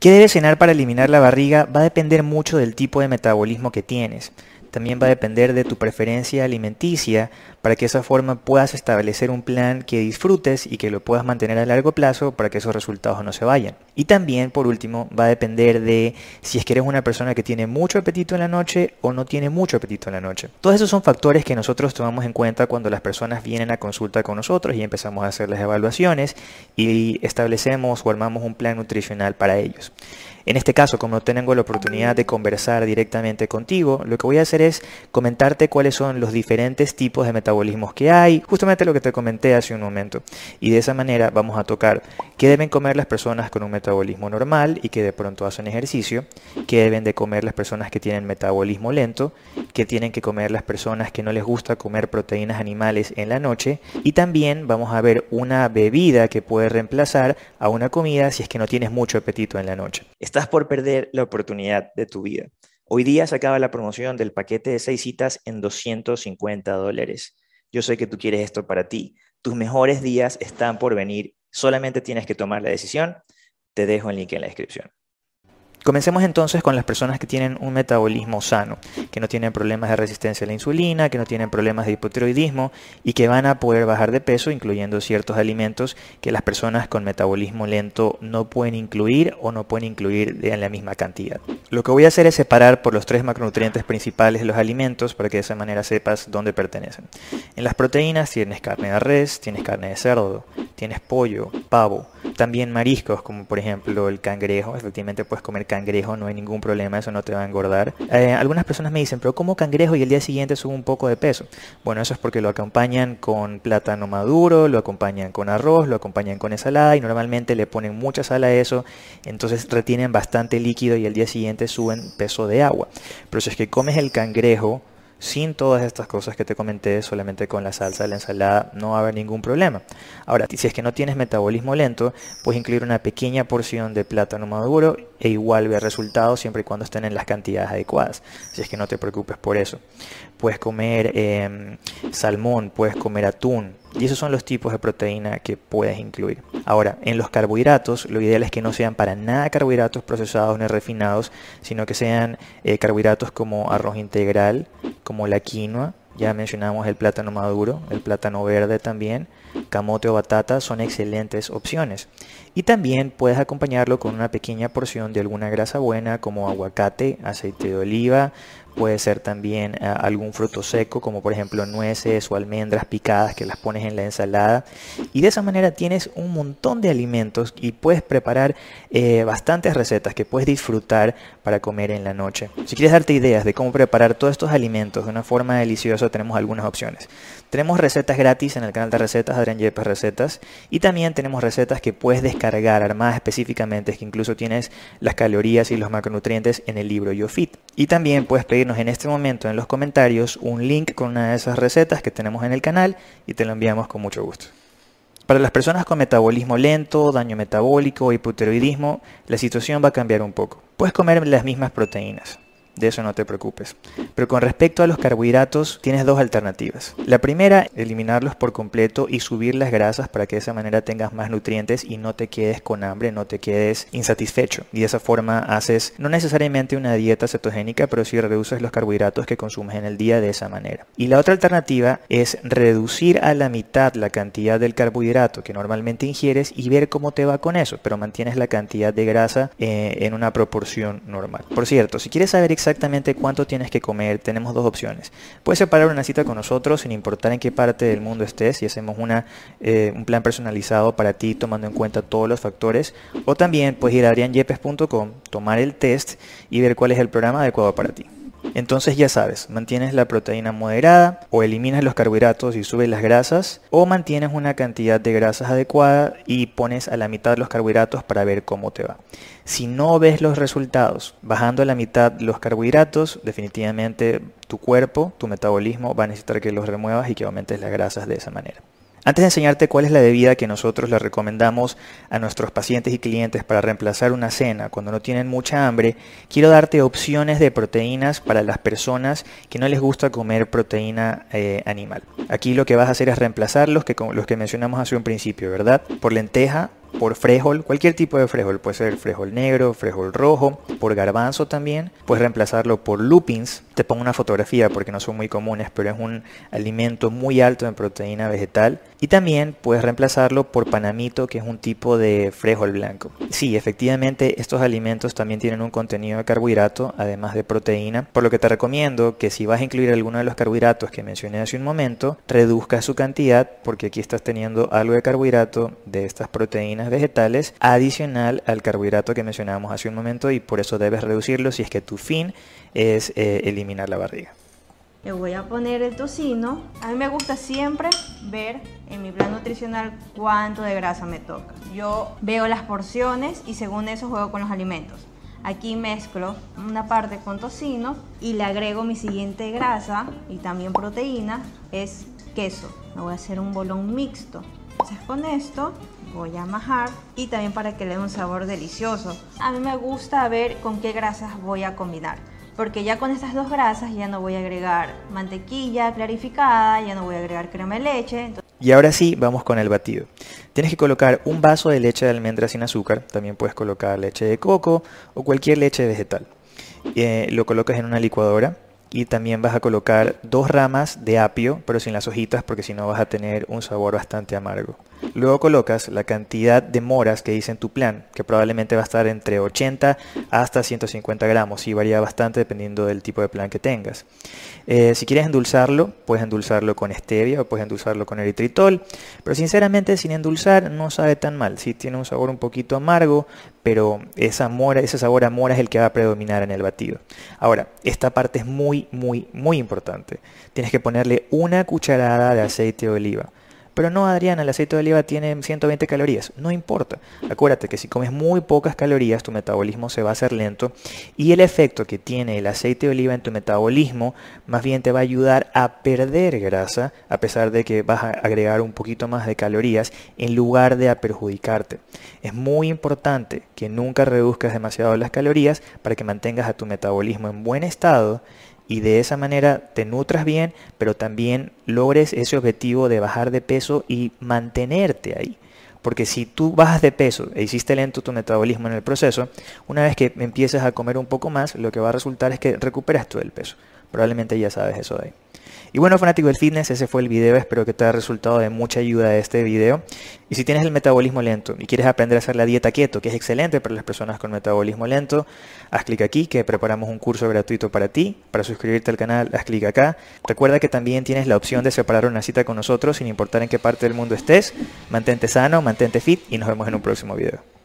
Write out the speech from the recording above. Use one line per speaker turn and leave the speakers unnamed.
¿Qué debes cenar para eliminar la barriga? Va a depender mucho del tipo de metabolismo que tienes. También va a depender de tu preferencia alimenticia para que de esa forma puedas establecer un plan que disfrutes y que lo puedas mantener a largo plazo para que esos resultados no se vayan. Y también, por último, va a depender de si es que eres una persona que tiene mucho apetito en la noche o no tiene mucho apetito en la noche. Todos esos son factores que nosotros tomamos en cuenta cuando las personas vienen a consulta con nosotros y empezamos a hacer las evaluaciones y establecemos o armamos un plan nutricional para ellos. En este caso, como no tengo la oportunidad de conversar directamente contigo, lo que voy a hacer es comentarte cuáles son los diferentes tipos de metabolismos que hay, justamente lo que te comenté hace un momento. Y de esa manera vamos a tocar qué deben comer las personas con un metabolismo normal y que de pronto hacen ejercicio, qué deben de comer las personas que tienen metabolismo lento, qué tienen que comer las personas que no les gusta comer proteínas animales en la noche y también vamos a ver una bebida que puede reemplazar a una comida si es que no tienes mucho apetito en la noche. Estás por perder la oportunidad de tu vida. Hoy día se acaba la promoción del paquete de seis citas en 250 dólares. Yo sé que tú quieres esto para ti. Tus mejores días están por venir. Solamente tienes que tomar la decisión. Te dejo el link en la descripción. Comencemos entonces con las personas que tienen un metabolismo sano, que no tienen problemas de resistencia a la insulina, que no tienen problemas de hipotiroidismo y que van a poder bajar de peso incluyendo ciertos alimentos que las personas con metabolismo lento no pueden incluir o no pueden incluir en la misma cantidad. Lo que voy a hacer es separar por los tres macronutrientes principales los alimentos para que de esa manera sepas dónde pertenecen. En las proteínas tienes carne de res, tienes carne de cerdo, tienes pollo, pavo, también mariscos como por ejemplo el cangrejo, efectivamente puedes comer cangrejo, no hay ningún problema, eso no te va a engordar. Eh, algunas personas me dicen, pero como cangrejo y el día siguiente subo un poco de peso? Bueno, eso es porque lo acompañan con plátano maduro, lo acompañan con arroz, lo acompañan con ensalada y normalmente le ponen mucha sal a eso, entonces retienen bastante líquido y el día siguiente suben peso de agua. Pero si es que comes el cangrejo, sin todas estas cosas que te comenté, solamente con la salsa de la ensalada no va a haber ningún problema. Ahora, si es que no tienes metabolismo lento, puedes incluir una pequeña porción de plátano maduro e igual ver resultados siempre y cuando estén en las cantidades adecuadas. Si es que no te preocupes por eso. Puedes comer em, salmón, puedes comer atún, y esos son los tipos de proteína que puedes incluir. Ahora, en los carbohidratos, lo ideal es que no sean para nada carbohidratos procesados ni refinados, sino que sean eh, carbohidratos como arroz integral, como la quinoa, ya mencionamos el plátano maduro, el plátano verde también, camote o batata son excelentes opciones. Y también puedes acompañarlo con una pequeña porción de alguna grasa buena como aguacate, aceite de oliva, puede ser también eh, algún fruto seco como por ejemplo nueces o almendras picadas que las pones en la ensalada y de esa manera tienes un montón de alimentos y puedes preparar eh, bastantes recetas que puedes disfrutar para comer en la noche. Si quieres darte ideas de cómo preparar todos estos alimentos de una forma deliciosa tenemos algunas opciones. Tenemos recetas gratis en el canal de recetas Adrián Yepes Recetas y también tenemos recetas que puedes descargar armadas específicamente que incluso tienes las calorías y los macronutrientes en el libro YoFit y también puedes pedir en este momento en los comentarios un link con una de esas recetas que tenemos en el canal y te lo enviamos con mucho gusto. Para las personas con metabolismo lento, daño metabólico, hipotiroidismo, la situación va a cambiar un poco. Puedes comer las mismas proteínas, de eso no te preocupes. Pero con respecto a los carbohidratos, tienes dos alternativas. La primera, eliminarlos por completo y subir las grasas para que de esa manera tengas más nutrientes y no te quedes con hambre, no te quedes insatisfecho. Y de esa forma haces no necesariamente una dieta cetogénica, pero sí reduces los carbohidratos que consumes en el día de esa manera. Y la otra alternativa es reducir a la mitad la cantidad del carbohidrato que normalmente ingieres y ver cómo te va con eso, pero mantienes la cantidad de grasa eh, en una proporción normal. Por cierto, si quieres saber exactamente exactamente cuánto tienes que comer, tenemos dos opciones. Puedes separar una cita con nosotros sin importar en qué parte del mundo estés y hacemos una, eh, un plan personalizado para ti tomando en cuenta todos los factores. O también puedes ir a adrianyepes.com, tomar el test y ver cuál es el programa adecuado para ti. Entonces ya sabes, mantienes la proteína moderada o eliminas los carbohidratos y subes las grasas o mantienes una cantidad de grasas adecuada y pones a la mitad los carbohidratos para ver cómo te va. Si no ves los resultados bajando a la mitad los carbohidratos, definitivamente tu cuerpo, tu metabolismo va a necesitar que los remuevas y que aumentes las grasas de esa manera. Antes de enseñarte cuál es la bebida que nosotros le recomendamos a nuestros pacientes y clientes para reemplazar una cena cuando no tienen mucha hambre, quiero darte opciones de proteínas para las personas que no les gusta comer proteína eh, animal. Aquí lo que vas a hacer es reemplazar los que, los que mencionamos hace un principio, ¿verdad? Por lenteja por frijol, cualquier tipo de frijol, puede ser frijol negro, frijol rojo, por garbanzo también, puedes reemplazarlo por lupins, te pongo una fotografía porque no son muy comunes, pero es un alimento muy alto en proteína vegetal, y también puedes reemplazarlo por panamito, que es un tipo de frijol blanco. Sí, efectivamente estos alimentos también tienen un contenido de carbohidrato, además de proteína, por lo que te recomiendo que si vas a incluir alguno de los carbohidratos que mencioné hace un momento, reduzca su cantidad porque aquí estás teniendo algo de carbohidrato de estas proteínas vegetales adicional al carbohidrato que mencionábamos hace un momento y por eso debes reducirlo si es que tu fin es eh, eliminar la barriga.
Le voy a poner el tocino. A mí me gusta siempre ver en mi plan nutricional cuánto de grasa me toca. Yo veo las porciones y según eso juego con los alimentos. Aquí mezclo una parte con tocino y le agrego mi siguiente grasa y también proteína, es queso. Me voy a hacer un bolón mixto. Entonces con esto voy a majar y también para que le dé un sabor delicioso. A mí me gusta ver con qué grasas voy a combinar porque ya con estas dos grasas ya no voy a agregar mantequilla clarificada, ya no voy a agregar crema de leche.
Y ahora sí, vamos con el batido. Tienes que colocar un vaso de leche de almendra sin azúcar, también puedes colocar leche de coco o cualquier leche vegetal. Eh, lo colocas en una licuadora y también vas a colocar dos ramas de apio, pero sin las hojitas porque si no vas a tener un sabor bastante amargo. Luego colocas la cantidad de moras que dice en tu plan, que probablemente va a estar entre 80 hasta 150 gramos y varía bastante dependiendo del tipo de plan que tengas. Eh, si quieres endulzarlo, puedes endulzarlo con stevia o puedes endulzarlo con eritritol, pero sinceramente sin endulzar no sabe tan mal. Sí tiene un sabor un poquito amargo, pero esa mora, ese sabor a mora es el que va a predominar en el batido. Ahora, esta parte es muy, muy, muy importante. Tienes que ponerle una cucharada de aceite de oliva. Pero no, Adriana, el aceite de oliva tiene 120 calorías. No importa. Acuérdate que si comes muy pocas calorías, tu metabolismo se va a hacer lento y el efecto que tiene el aceite de oliva en tu metabolismo más bien te va a ayudar a perder grasa a pesar de que vas a agregar un poquito más de calorías en lugar de a perjudicarte. Es muy importante que nunca reduzcas demasiado las calorías para que mantengas a tu metabolismo en buen estado y de esa manera te nutras bien, pero también logres ese objetivo de bajar de peso y mantenerte ahí. Porque si tú bajas de peso e hiciste lento tu metabolismo en el proceso, una vez que empiezas a comer un poco más, lo que va a resultar es que recuperas todo el peso. Probablemente ya sabes eso de ahí. Y bueno, fanático del fitness, ese fue el video. Espero que te haya resultado de mucha ayuda este video. Y si tienes el metabolismo lento y quieres aprender a hacer la dieta keto, que es excelente para las personas con metabolismo lento, haz clic aquí que preparamos un curso gratuito para ti. Para suscribirte al canal, haz clic acá. Recuerda que también tienes la opción de separar una cita con nosotros sin importar en qué parte del mundo estés. Mantente sano, mantente fit y nos vemos en un próximo video.